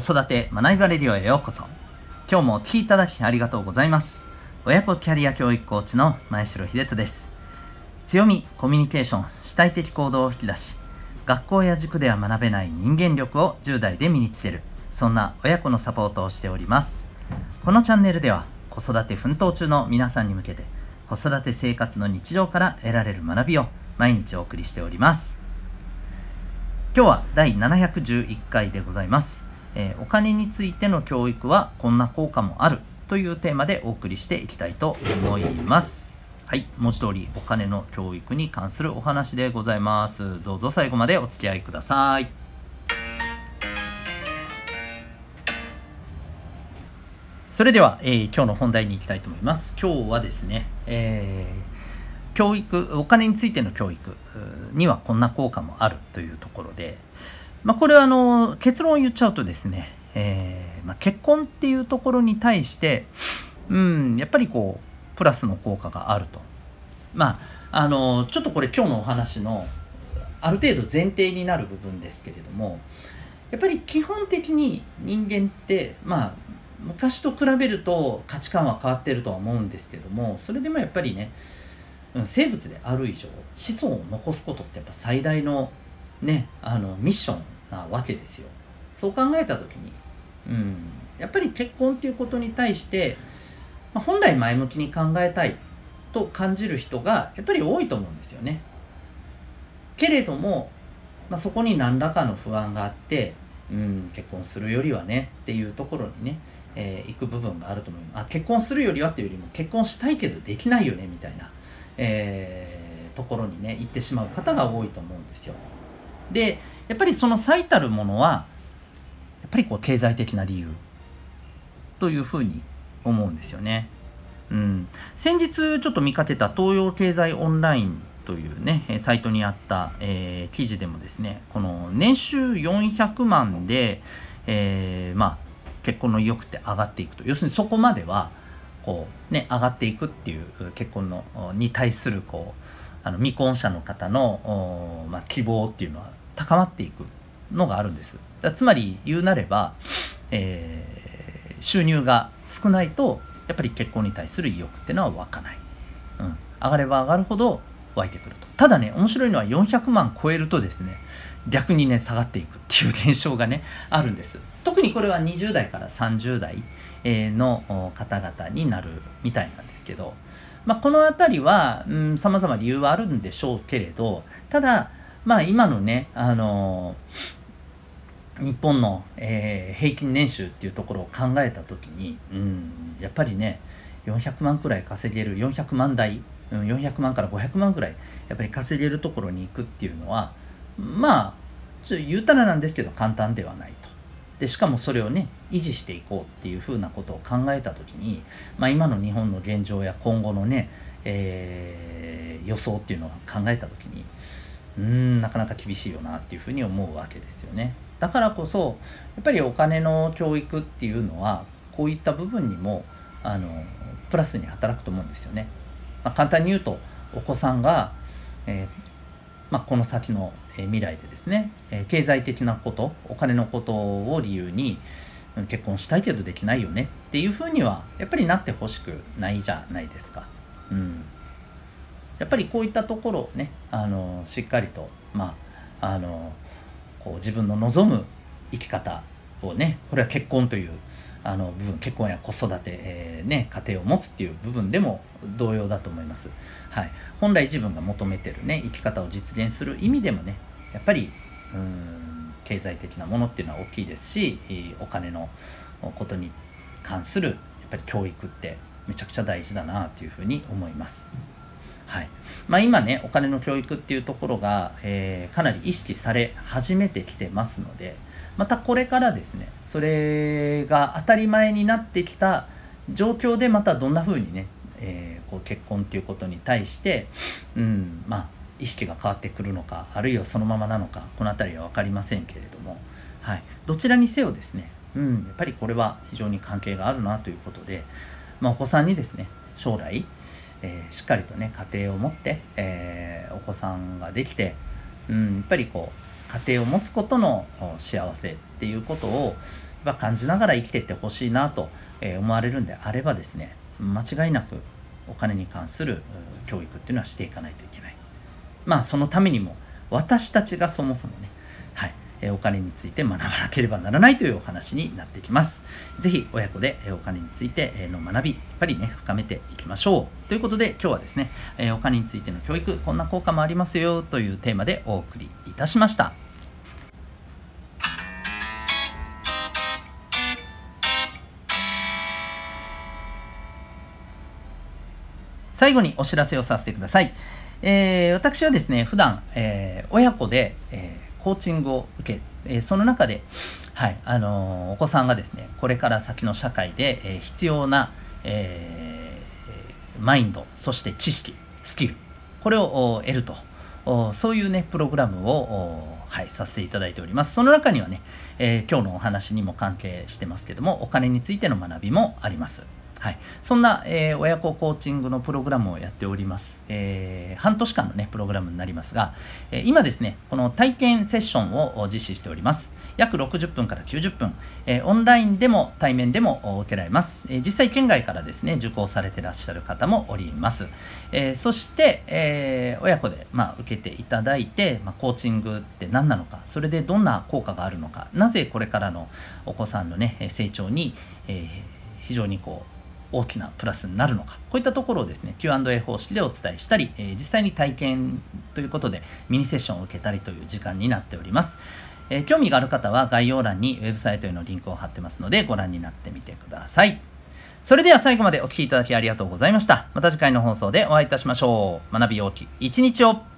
子育て学びバレディオへようこそ。今日もお聴きいただきありがとうございます。親子キャリア教育コーチの前城秀人です。強みコミュニケーション主体的行動を引き出し学校や塾では学べない人間力を10代で身につけるそんな親子のサポートをしております。このチャンネルでは子育て奮闘中の皆さんに向けて子育て生活の日常から得られる学びを毎日お送りしております。今日は第711回でございます、えー、お金についての教育はこんな効果もあるというテーマでお送りしていきたいと思います。はい文字通りお金の教育に関するお話でございます。どうぞ最後までお付き合いください。それでは、えー、今日の本題に行きたいと思います。今日はですね、えー教育お金についての教育にはこんな効果もあるというところで、まあ、これはあの結論を言っちゃうとですね、えー、まあ、結婚っていうところに対して、うん、やっぱりこうプラスの効果があると。まあ、あのちょっとこれ今日のお話のある程度前提になる部分ですけれどもやっぱり基本的に人間ってまあ昔と比べると価値観は変わってるとは思うんですけどもそれでもやっぱりね生物である以上子孫を残すことってやっぱ最大のねあのミッションなわけですよ。そう考えた時にうんやっぱり結婚っていうことに対して、まあ、本来前向きに考えたいと感じる人がやっぱり多いと思うんですよね。けれども、まあ、そこに何らかの不安があってうん結婚するよりはねっていうところにね、えー、行く部分があると思います。あ結婚するよりはっていうよりも結婚したいけどできないよねみたいなえー、ところにね行ってしまう方が多いと思うんですよ。でやっぱりその最たるものはやっぱりこう経済的な理由。というふうに思うんですよね。うん、先日ちょっと見かけた東洋経済オンラインというねサイトにあった、えー、記事でもですねこの年収400万で、えー、まあ結婚の意欲って上がっていくと。要するにそこまではこうね上がっていくっていう結婚のに対するこうあの未婚者の方の、まあ、希望っていうのは高まっていくのがあるんです。つまり言うなれば、えー、収入が少ないとやっぱり結婚に対する意欲っていうのは湧かない、うん、上がれば上がるほど湧いてくると。ただね面白いのは400万超えるとですね逆にね下がっていくっていう現象がねあるんです。特にこれは20代から30代の方々になるみたいなんですけど、まあ、この辺りはさまざま理由はあるんでしょうけれどただまあ今のねあの日本の、えー、平均年収っていうところを考えた時に、うん、やっぱりね400万くらい稼げる400万台、400万から500万くらいやっぱり稼げるところに行くっていうのはまあちょ言うたらなんですけど簡単ではないと。でしかもそれをね維持していこうっていうふうなことを考えた時に、まあ、今の日本の現状や今後のね、えー、予想っていうのを考えた時にうんなかなか厳しいよなっていうふうに思うわけですよね。だからこそやっぱりお金の教育っていうのはこういった部分にもあのプラスに働くと思うんですよね。まあ、簡単に言うとお子さんが、えーまあ、この先の未来でですね経済的なことお金のことを理由に結婚したいけどできないよねっていうふうにはやっぱりなってほしくないじゃないですか。うん、やっぱりこういったところをねあのしっかりと、まあ、あのこう自分の望む生き方をねこれは結婚というあの部分結婚や子育て、えー、ね、家庭を持つっていう部分でも同様だと思います、はい、本来自分が求めてるね生き方を実現する意味でもねやっぱりうん経済的なものっていうのは大きいですしお金のことに関するやっぱり教育ってめちゃくちゃ大事だなというふうに思います。はい。まあ、今ねお金の教育っていうところが、えー、かなり意識され始めてきてますのでまたこれからですねそれが当たり前になってきた状況でまたどんな風にね、えー、こう結婚っていうことに対して、うんまあ、意識が変わってくるのかあるいはそのままなのかこの辺りは分かりませんけれども、はい、どちらにせよですね、うん、やっぱりこれは非常に関係があるなということで、まあ、お子さんにですね将来、えー、しっかりとね家庭を持って、えー、お子さんができて、うん、やっぱりこう家庭を持つことの幸せっていうことをは感じながら生きてってほしいなと思われるんであればですね間違いなくお金に関する教育っていうのはしていかないといけない。まあそのためにも私たちがそもそもねはいお金について学ばなければならないというお話になってきます。ぜひ親子でお金についての学び、やっぱりね、深めていきましょう。ということで今日はですね、お金についての教育、こんな効果もありますよというテーマでお送りいたしました。最後にお知らせをさせてください。えー、私はですね、普段、えー、親子で、えーコーチングを受け、えその中で、はいあのお子さんがですねこれから先の社会で、え必要な、えー、マインドそして知識スキルこれを得るとそういうねプログラムをはい、させていただいております。その中にはね、えー、今日のお話にも関係してますけども、お金についての学びもあります。はい、そんな、えー、親子コーチングのプログラムをやっております。えー、半年間の、ね、プログラムになりますが、えー、今ですね、この体験セッションを実施しております。約60分から90分、えオンラインでも対面でも受けられます。え実際県外からですね、受講されてらっしゃる方もおります。えそして、え親子で、まあ、受けていただいて、まあ、コーチングって何なのか、それでどんな効果があるのか、なぜこれからのお子さんのね、成長に、え非常にこう、大きなプラスになるのか。こういったところをですね Q&A 方式でお伝えしたり、えー、実際に体験ということでミニセッションを受けたりという時間になっております、えー、興味がある方は概要欄にウェブサイトへのリンクを貼ってますのでご覧になってみてください。それでは最後までお聴きいただきありがとうございました。また次回の放送でお会いいたしましょう。学び大きい一日を。